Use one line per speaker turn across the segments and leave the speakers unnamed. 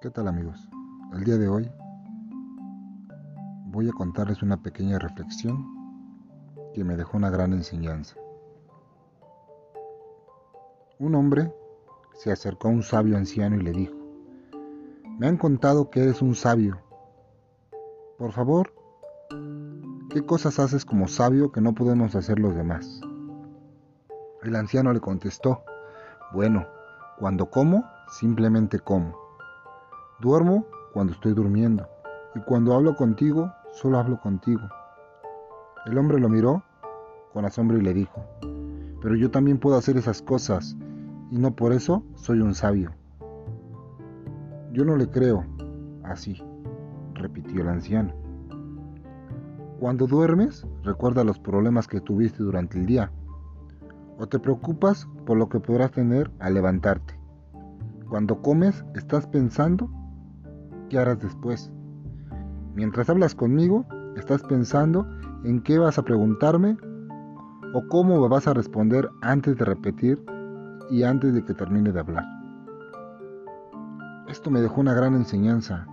¿Qué tal amigos? El día de hoy voy a contarles una pequeña reflexión que me dejó una gran enseñanza. Un hombre se acercó a un sabio anciano y le dijo, me han contado que eres un sabio. Por favor, ¿qué cosas haces como sabio que no podemos hacer los demás? El anciano le contestó, bueno, cuando como, simplemente como Duermo cuando estoy durmiendo y cuando hablo contigo, solo hablo contigo. El hombre lo miró con asombro y le dijo, pero yo también puedo hacer esas cosas y no por eso soy un sabio. Yo no le creo así, repitió el anciano. Cuando duermes, recuerda los problemas que tuviste durante el día o te preocupas por lo que podrás tener al levantarte. Cuando comes, estás pensando qué harás después. Mientras hablas conmigo, estás pensando en qué vas a preguntarme o cómo vas a responder antes de repetir y antes de que termine de hablar. Esto me dejó una gran enseñanza,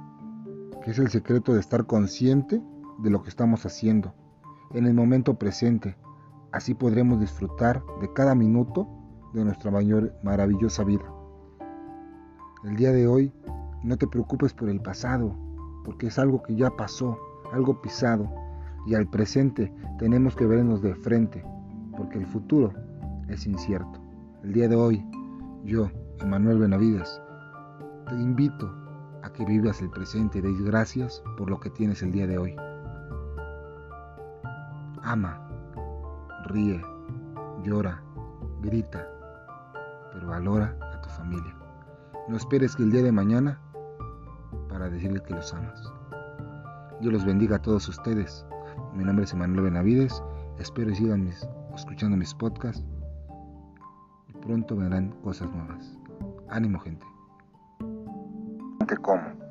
que es el secreto de estar consciente de lo que estamos haciendo en el momento presente. Así podremos disfrutar de cada minuto de nuestra mayor, maravillosa vida. El día de hoy no te preocupes por el pasado, porque es algo que ya pasó, algo pisado, y al presente tenemos que vernos de frente, porque el futuro es incierto. El día de hoy, yo, Emanuel Benavides, te invito a que vivas el presente y des gracias por lo que tienes el día de hoy. Ama, ríe, llora, grita, pero valora a tu familia. No esperes que el día de mañana para decirles que los amas. Dios los bendiga a todos ustedes. Mi nombre es Emanuel Benavides. Espero que sigan escuchando mis podcasts pronto verán cosas nuevas. Ánimo gente.
Te como.